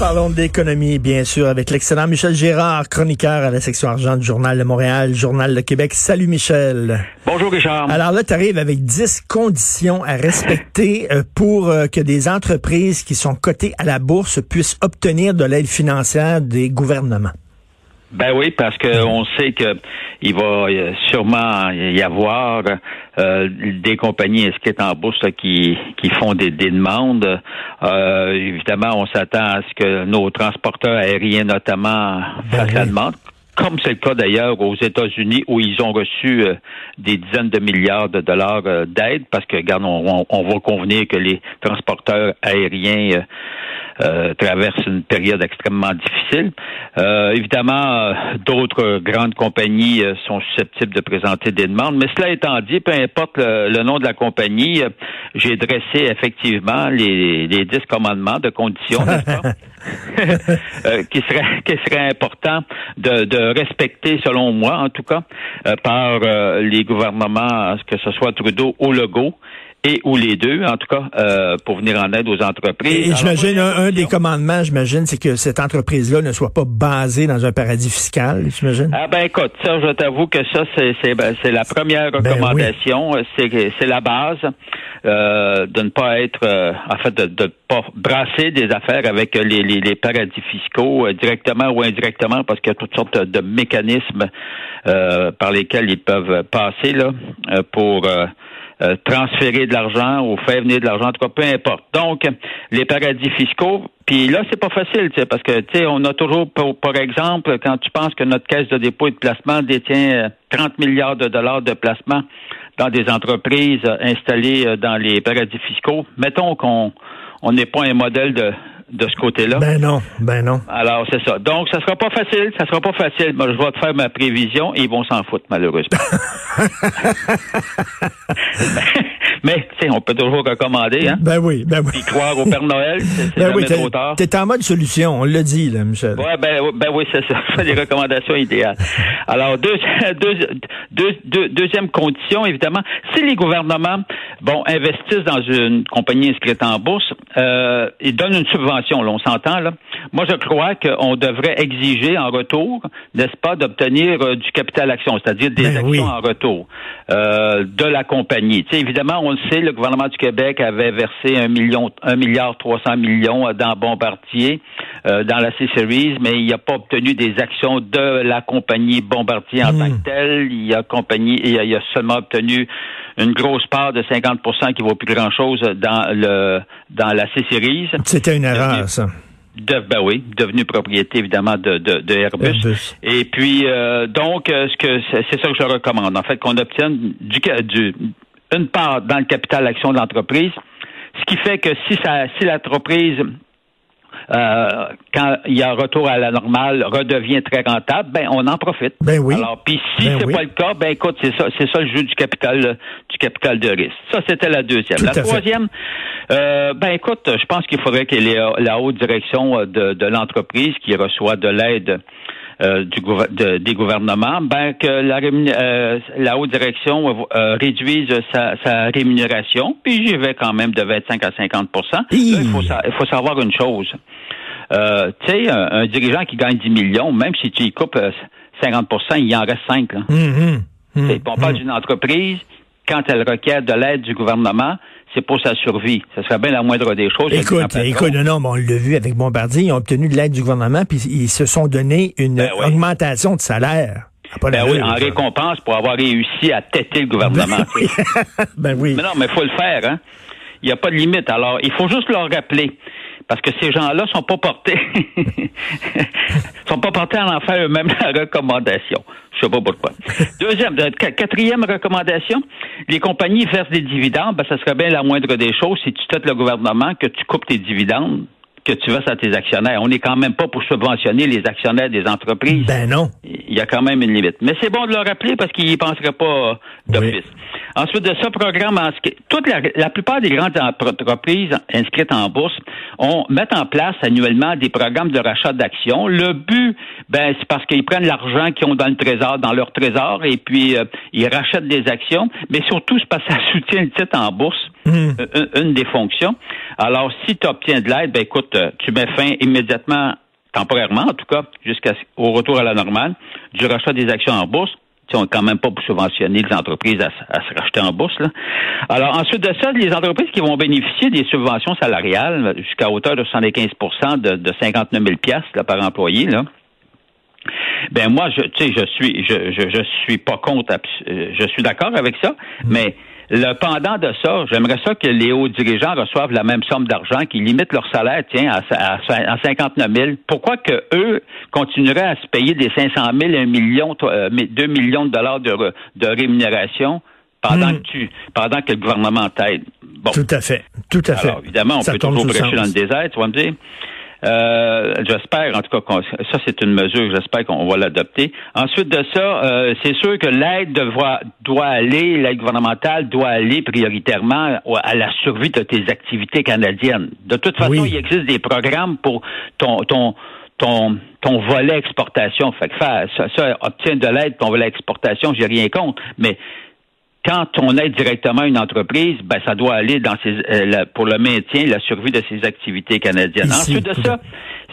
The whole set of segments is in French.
Parlons d'économie, bien sûr, avec l'excellent Michel Gérard, chroniqueur à la section argent du Journal de Montréal, Journal de Québec. Salut Michel. Bonjour Richard. Alors là, tu arrives avec 10 conditions à respecter euh, pour euh, que des entreprises qui sont cotées à la bourse puissent obtenir de l'aide financière des gouvernements. Ben oui, parce qu'on sait que il va sûrement y avoir euh, des compagnies inscrites en bourse qui, qui font des, demandes. Euh, évidemment, on s'attend à ce que nos transporteurs aériens, notamment, Ben fassent la demande. Comme c'est le cas d'ailleurs aux États-Unis où ils ont reçu euh, des dizaines de milliards de dollars euh, d'aide parce que, regarde, on, va convenir que les transporteurs aériens euh, euh, traversent une période extrêmement difficile. Évidemment, d'autres grandes compagnies sont susceptibles de présenter des demandes, mais cela étant dit, peu importe le, nom de la compagnie, j'ai dressé effectivement les, les 10 commandements de conditions, n'est-ce pas? Euh, qui serait qui serait important de, de respecter selon moi en tout cas euh, par euh, les gouvernements que ce soit Trudeau ou Legault et ou les deux en tout cas euh, pour venir en aide aux entreprises. Et j'imagine, un, un des commandements, j'imagine, c'est que cette entreprise-là ne soit pas basée dans un paradis fiscal, j'imagine. Ah ben écoute, ça, je t'avoue que ça, c'est c'est ben, c'est la première Ben recommandation. C'est c'est la base euh, de ne pas être, euh, en fait, de ne pas brasser des affaires avec les, les, les paradis fiscaux euh, directement ou indirectement, parce qu'il y a toutes sortes de mécanismes euh, par lesquels ils peuvent passer là euh, pour euh, euh, transférer de l'argent ou faire venir de l'argent, en tout cas, peu importe. Donc, les paradis fiscaux, puis là, c'est pas facile, parce que, tu sais, on a toujours, pour- par exemple, quand tu penses que notre caisse de dépôt et de placement détient euh, 30 milliards de dollars de placement dans des entreprises euh, installées euh, dans les paradis fiscaux, mettons qu'on on n'est pas un modèle de, de ce côté-là. Ben non, ben non. Alors, c'est ça. Donc, ça sera pas facile, ça sera pas facile. Moi, je vais te faire ma prévision et ils vont s'en foutre, malheureusement. Mais, tu sais, on peut toujours recommander, hein. Ben oui, ben oui. Puis croire au Père Noël, c'est Ben oui, trop tard. t'es en mode solution, on l'a dit, là, Michel. Ouais, ben, ben oui, c'est ça. C'est des recommandations idéales. Alors, deux, deux, deux- deux- deuxième condition, évidemment, si les gouvernements, bon, investissent dans une compagnie inscrite en bourse, euh, ils donnent une subvention, là, on s'entend, là. Moi, je crois qu'on devrait exiger en retour, n'est-ce pas, d'obtenir euh, du capital action, c'est-à-dire des Ben actions oui. en retour euh, de la compagnie. Tu sais, évidemment, on le sait, le gouvernement du Québec avait versé un million, un milliard trois cents millions euh, dans Bombardier, euh, dans la C-Series, mais il n'a pas obtenu des actions de la compagnie Bombardier en Hmm. tant que telle. Il a compagnie, il a, il a seulement obtenu une grosse part de 50% qui vaut plus grand-chose dans le dans la C-Series. C'était une erreur, ça. De, ben oui, devenu propriété évidemment de, de, de Airbus. Airbus. Et puis euh, donc euh, ce que c'est ça que je recommande. En fait, qu'on obtienne du, du une part dans le capital action de l'entreprise, ce qui fait que si ça si l'entreprise euh, quand il y a un retour à la normale, redevient très rentable, ben on en profite. Ben oui. Alors, puis si Ben c'est oui. pas le cas, ben écoute, c'est ça, c'est ça le jeu du capital, euh, du capital de risque. Ça, c'était la deuxième. Tout la troisième, euh, ben écoute, je pense qu'il faudrait que les- la haute direction de, de l'entreprise qui reçoit de l'aide euh, du de- des gouvernements, ben que la, euh, la haute direction euh, réduise sa, sa rémunération, puis j'y vais quand même de 25 à 50 Là, Hi. il faut, sa- il faut savoir une chose. Euh, tu sais, un, un dirigeant qui gagne 10 millions, même si tu y coupes euh, 50% il en reste 5. Là. Hum, T'sais, on parle d'une entreprise, quand elle requiert de l'aide du gouvernement, c'est pour sa survie. Ça serait bien la moindre des choses. Écoute, écoute, non, non, mais on l'a vu avec Bombardier, ils ont obtenu de l'aide du gouvernement, puis ils se sont donné une Ben oui. augmentation de salaire. Ben oui, en récompense pour avoir réussi à têter le gouvernement. Ben oui. ben oui. Mais non, mais il faut le faire, hein. Il n'y a pas de limite. Alors, il faut juste leur rappeler. Parce que ces gens-là sont pas portés. sont pas portés à en faire eux-mêmes la recommandation. Je sais pas pourquoi. Deuxième, euh, qu- quatrième recommandation, les compagnies versent des dividendes, ben, ça serait bien la moindre des choses si tu têtes le gouvernement que tu coupes tes dividendes, que tu verses à tes actionnaires. On n'est quand même pas pour subventionner les actionnaires des entreprises. Ben non. Il y a quand même une limite. Mais c'est bon de le rappeler parce qu'ils n'y penseraient pas d'office. Ensuite de ça, programme en toute la, la, plupart des grandes entreprises inscrites en bourse ont mettent en place annuellement des programmes de rachat d'actions. Le but, ben, c'est parce qu'ils prennent l'argent qu'ils ont dans le trésor, dans leur trésor, et puis euh, ils rachètent des actions. Mais surtout, c'est parce que ça soutient le titre en bourse, mmh. une, des fonctions. Alors, si tu obtiens de l'aide, ben écoute, euh, tu mets fin immédiatement temporairement en tout cas, jusqu'au retour à la normale, du rachat des actions en bourse on quand même pas pour subventionner les entreprises à, se racheter en bourse. Là. Alors, ensuite de ça, les entreprises qui vont bénéficier des subventions salariales jusqu'à hauteur de 75 de, de 59 000 là, par employé, là, ben moi, je, tu sais, je suis, je, suis pas contre, je suis d'accord avec ça, mais le pendant de ça, j'aimerais ça que les hauts dirigeants reçoivent la même somme d'argent, qu'ils limitent leur salaire, tiens, à, à, 59 000. Pourquoi que eux continueraient à se payer des 500 000, 1 million, 2 euh, millions de dollars de, de rémunération pendant hmm. que tu, pendant que le gouvernement t'aide? Bon. Tout à fait. Tout à Alors, évidemment, on peut toujours prêcher dans le désert, tu vas me dire. Euh, j'espère, en tout cas, ça c'est une mesure, j'espère qu'on va l'adopter. Ensuite de ça, euh, c'est sûr que l'aide doit aller, l'aide gouvernementale doit aller prioritairement à la survie de tes activités canadiennes. De toute façon, il existe des programmes pour ton ton ton ton volet exportation. Fait que faire ça, ça obtient de l'aide ton volet exportation, j'ai rien contre, mais quand on aide directement une entreprise, ben ça doit aller dans ses, euh, pour le maintien, la survie de ses activités canadiennes. Ensuite de ça,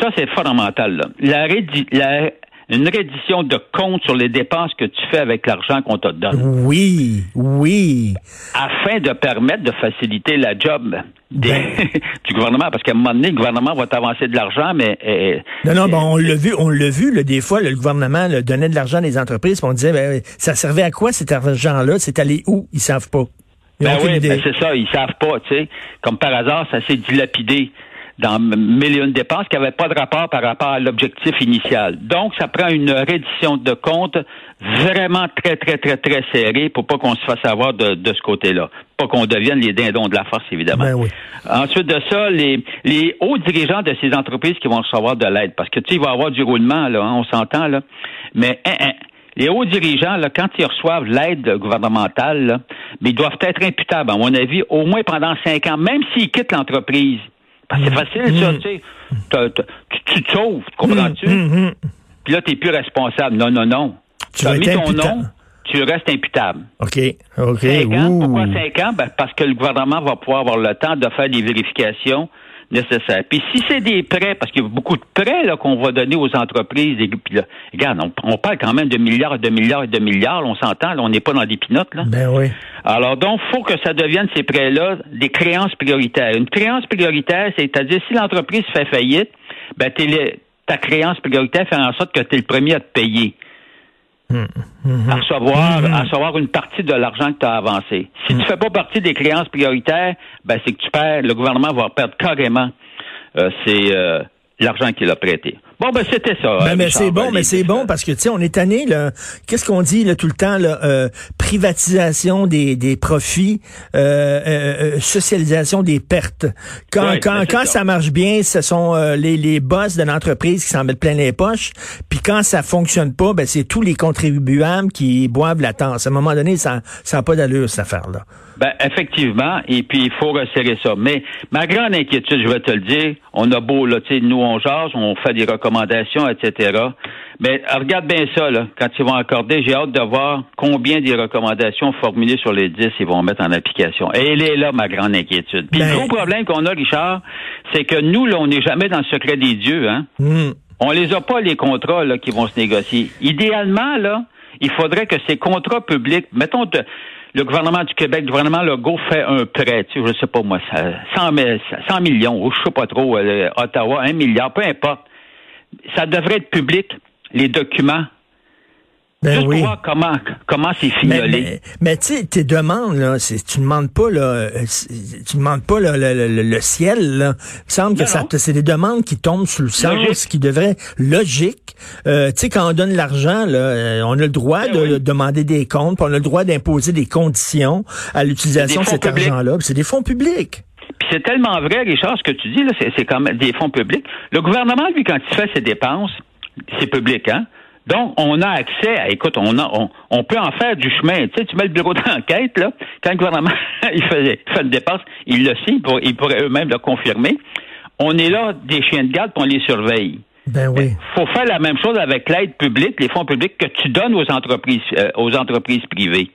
ça c'est fondamental. Là. La, une reddition de compte sur les dépenses que tu fais avec l'argent qu'on te donne. Oui, oui. Afin de permettre de faciliter la job ben. du gouvernement, parce qu'à un moment donné, le gouvernement va t'avancer de l'argent, mais euh, non, non, bon, on l'a vu, on l'a vu, des fois, le gouvernement donnait de l'argent à des entreprises, puis on disait, ben, ça servait à quoi cet argent-là? C'est allé où? Ils savent pas. ben oui, ben c'est ça, ils savent pas, tu sais. Comme par hasard, ça s'est dilapidé dans mille et une dépenses qui n'avaient pas de rapport par rapport à l'objectif initial. Donc, ça prend une reddition de compte vraiment très, très, très, très serrée pour pas qu'on se fasse avoir de, de ce côté-là. Pas qu'on devienne les dindons de la force, évidemment. Ben oui. Ensuite de ça, les, les hauts dirigeants de ces entreprises qui vont recevoir de l'aide, parce que tu sais, il va y avoir du roulement, là, hein, on s'entend, là. Mais hein, hein, les hauts dirigeants, là, quand ils reçoivent l'aide gouvernementale, mais ils doivent être imputables, à mon avis, au moins pendant cinq ans, même s'ils quittent l'entreprise c'est mm. facile, ça, mm. tu sais. Tu te sauves, comprends-tu? Mm, Puis là, tu n'es plus responsable. Non, non, non. Tu as mis ton nom, tu restes imputable. OK, OK. Cinq ans? Pourquoi cinq ans? Ben, parce que le gouvernement va pouvoir avoir le temps de faire des vérifications nécessaires. Puis si c'est des prêts, parce qu'il y a beaucoup de prêts là, qu'on va donner aux entreprises, et puis là, regarde, on, parle quand même de milliards et de milliards et de milliards, on s'entend, on n'est pas dans des pinottes. Là. Ben oui. Alors donc, faut que ça devienne ces prêts-là des créances prioritaires. Une créance prioritaire, c'est-à-dire si l'entreprise fait faillite, ben ta créance prioritaire fait en sorte que tu es le premier à te payer. Hum. à recevoir, à recevoir une partie de l'argent que tu as avancé. Si tu fais pas partie des créances prioritaires, ben c'est que tu perds, le gouvernement va perdre carrément euh, c'est euh, l'argent qu'il a prêté. Bon, ben c'était ça. Ben, mais c'est bon, mais c'est bon parce que tu sais, on est tanné là. Qu'est-ce qu'on dit là tout le temps là euh, Privatisation des, des profits, euh, euh, euh socialisation des pertes. Quand quand ben, quand ça. marche bien, ce sont les les boss de l'entreprise qui s'en mettent plein les poches. Puis quand ça fonctionne pas, ben c'est tous les contribuables qui boivent la tasse. À un moment donné, ça ça n'a pas d'allure cette affaire là. Ben, effectivement, et puis il faut resserrer ça. Mais ma grande inquiétude, je vais te le dire, on a beau, là, tu sais, nous, on jase, on fait des recommandations, etc. Mais regarde bien ça, là, quand ils vont accorder, j'ai hâte de voir combien des recommandations formulées sur les 10 ils vont mettre en application. Et elle est là, ma grande inquiétude. Puis le ben- gros problème qu'on a, Richard, c'est que nous, là, on n'est jamais dans le secret des dieux, hein. Hmm. On les a pas, les contrats, là, qui vont se négocier. Idéalement, là, il faudrait que ces contrats publics, mettons, le gouvernement du Québec, le gouvernement Legault fait un prêt, tu sais, je sais pas moi, 100, 100 millions, ou je sais pas trop, euh, Ottawa, un milliard, peu importe. Ça devrait être public, les documents ben Juste oui. pour voir comment comment c'est fignolé. Mais, tu sais, tes demandes là, tu demandes pas là, euh, tu demandes pas là, le, ciel là. Il me semble que ça, c'est des demandes qui tombent sous le sens, qui devraient logique. Euh, tu sais, quand on donne l'argent là, euh, on a le droit ben de, demander des comptes, on a le droit d'imposer des conditions à l'utilisation de cet argent-là. C'est des fonds publics. Puis c'est tellement vrai, Richard, ce que tu dis, là, c'est quand même des fonds publics. Le gouvernement, lui, quand il fait ses dépenses, c'est public, hein? Donc, on a accès à, écoute, on, a, on, peut en faire du chemin. Tu sais, tu mets le bureau d'enquête, là, quand le gouvernement il fait, fait une dépense, il le sait, il, pourrait eux-mêmes le confirmer. On est là des chiens de garde, puis on les surveille. Ben oui. faut faire la même chose avec l'aide publique, les fonds publics que tu donnes aux entreprises, euh, aux entreprises privées.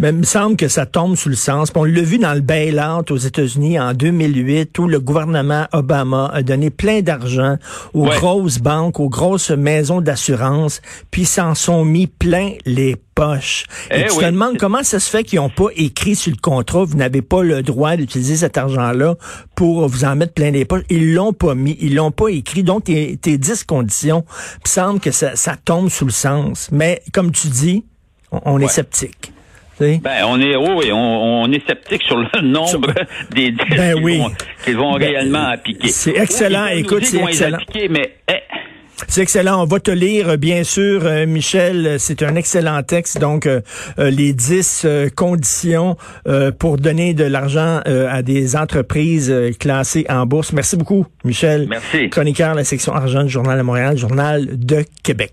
Mais il me semble que ça tombe sous le sens. on l'a vu dans le bail-out aux États-Unis en 2008 où le gouvernement Obama a donné plein d'argent aux grosses banques, aux grosses maisons d'assurance, puis s'en sont mis plein les poches. Et eh tu te demandes comment ça se fait qu'ils n'ont pas écrit sur le contrat, vous n'avez pas le droit d'utiliser cet argent-là pour vous en mettre plein les poches. Ils l'ont pas mis, ils l'ont pas écrit. Donc, tes, tes 10 conditions, il semble que ça, ça tombe sous le sens. Mais comme tu dis, on, est sceptique. Ben, on est, oui, on, on, est sceptique sur le nombre des disques ben qu'ils vont, ben, réellement appliquer. C'est excellent. Écoute, c'est excellent. mais, eh. C'est excellent. On va te lire, bien sûr, euh, Michel. C'est un excellent texte. Donc, euh, euh, les dix conditions pour donner de l'argent à des entreprises classées en bourse. Merci beaucoup, Michel. Merci. Chroniqueur de la section argent du Journal de Montréal, Journal de Québec.